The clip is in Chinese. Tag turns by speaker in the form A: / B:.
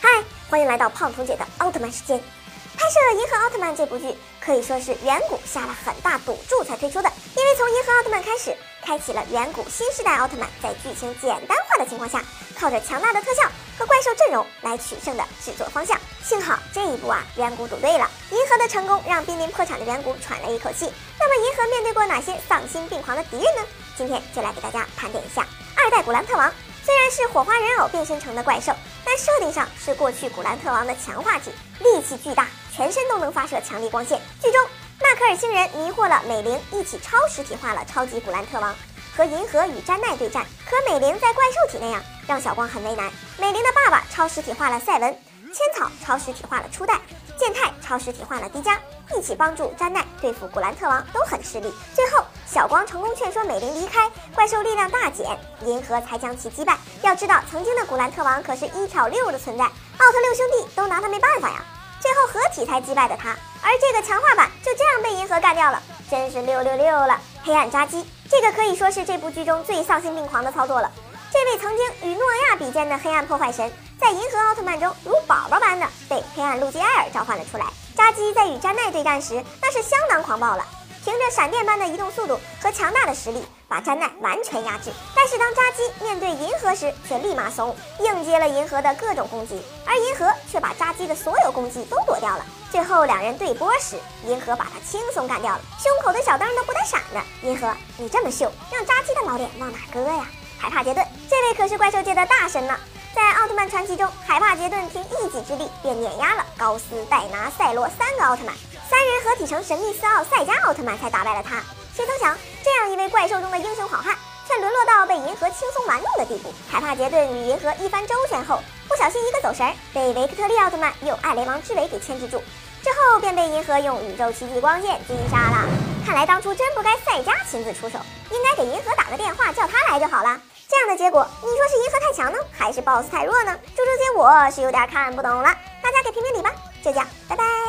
A: 嗨，欢迎来到胖彤姐的奥特曼时间。拍摄《银河奥特曼》这部剧可以说是远古下了很大赌注才推出的，因为从《银河奥特曼》开始，开启了远古新时代奥特曼在剧情简单化的情况下，靠着强大的特效和阵容来取胜的制作方向。幸好这一步啊，远古赌对了。银河的成功让濒临破产的远古喘了一口气。那么，银河面对过哪些丧心病狂的敌人呢？今天就来给大家盘点一下。二代古兰特王虽然是火花人偶变身成的怪兽，但设定上是过去古兰特王的强化体，力气巨大。全身都能发射强力光线。剧中，纳克尔星人迷惑了美玲，一起超实体化了超级古兰特王，和银河与詹奈对战。可美玲在怪兽体那样，让小光很为难。美玲的爸爸超实体化了赛文，千草超实体化了初代，健太超实体化了迪迦，一起帮助詹奈对付古兰特王都很吃力。最后，小光成功劝说美玲离开，怪兽力量大减，银河才将其击败。要知道，曾经的古兰特王可是一挑六的存在，奥特六兄弟都拿他没办法呀。最后合体才击败的他，而这个强化版就这样被银河干掉了，真是六六六了！黑暗扎基，这个可以说是这部剧中最丧心病狂的操作了。这位曾经与诺亚比肩的黑暗破坏神，在银河奥特曼中如宝宝般的被黑暗路基艾尔召唤了出来。扎基在与詹奈对战时，那是相当狂暴了。凭着闪电般的移动速度和强大的实力，把詹奈完全压制。但是当扎基面对银时，却立马怂，应接了银河的各种攻击，而银河却把扎基的所有攻击都躲掉了。最后两人对波时，银河把他轻松干掉了，胸口的小灯都不带闪的。银河，你这么秀，让扎基的老脸往哪搁呀？海帕杰顿，这位可是怪兽界的大神呢。在奥特曼传奇中，海帕杰顿凭一己之力便碾压了高斯、戴拿、赛罗三个奥特曼。三人合体成神秘四奥赛迦奥特曼才打败了他。谁曾想，这样一位怪兽中的英雄好汉，却沦落到被银河轻松玩弄的地步。海帕杰顿与银河一番周旋后，不小心一个走神，被维克特利奥特曼用艾雷王之尾给牵制住，之后便被银河用宇宙奇迹光线击杀了。看来当初真不该赛迦亲自出手，应该给银河打个电话叫他来就好了。这样的结果，你说是银河太强呢，还是 BOSS 太弱呢？猪猪姐我是有点看不懂了，大家给评评理吧。就这样，拜拜。